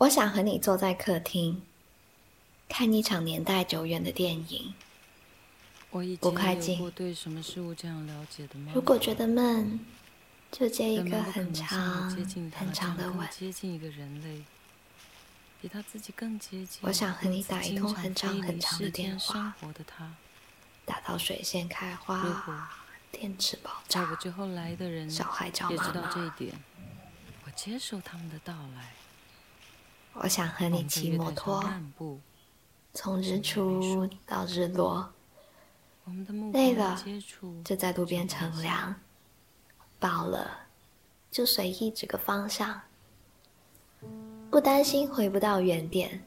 我想和你坐在客厅，看一场年代久远的电影。我以不快进前有过对什么事物这样了解的吗？如果觉得闷，就接一个很长很长的吻。接近一个人类，比他自己更接近。我想和你打一通很长很长的电话打到水仙开花果，电池爆炸，之后来的人小孩叫妈也知道这一妈。点，我接受他们的到来。我想和你骑摩托，从日出到日落，累了就在路边乘凉，饱了就随意指个方向，不担心回不到原点，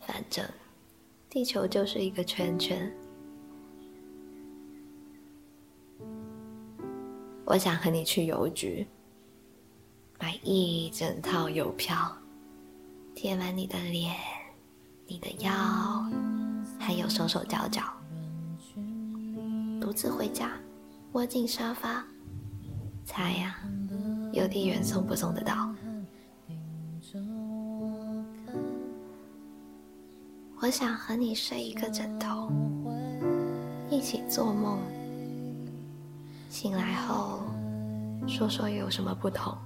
反正地球就是一个圈圈。我想和你去邮局，买一整套邮票，贴满你的脸、你的腰，还有手手脚脚。独自回家，窝进沙发，猜呀、邮递员送不送得到？我想和你睡一个枕头，一起做梦。醒来后，说说有什么不同。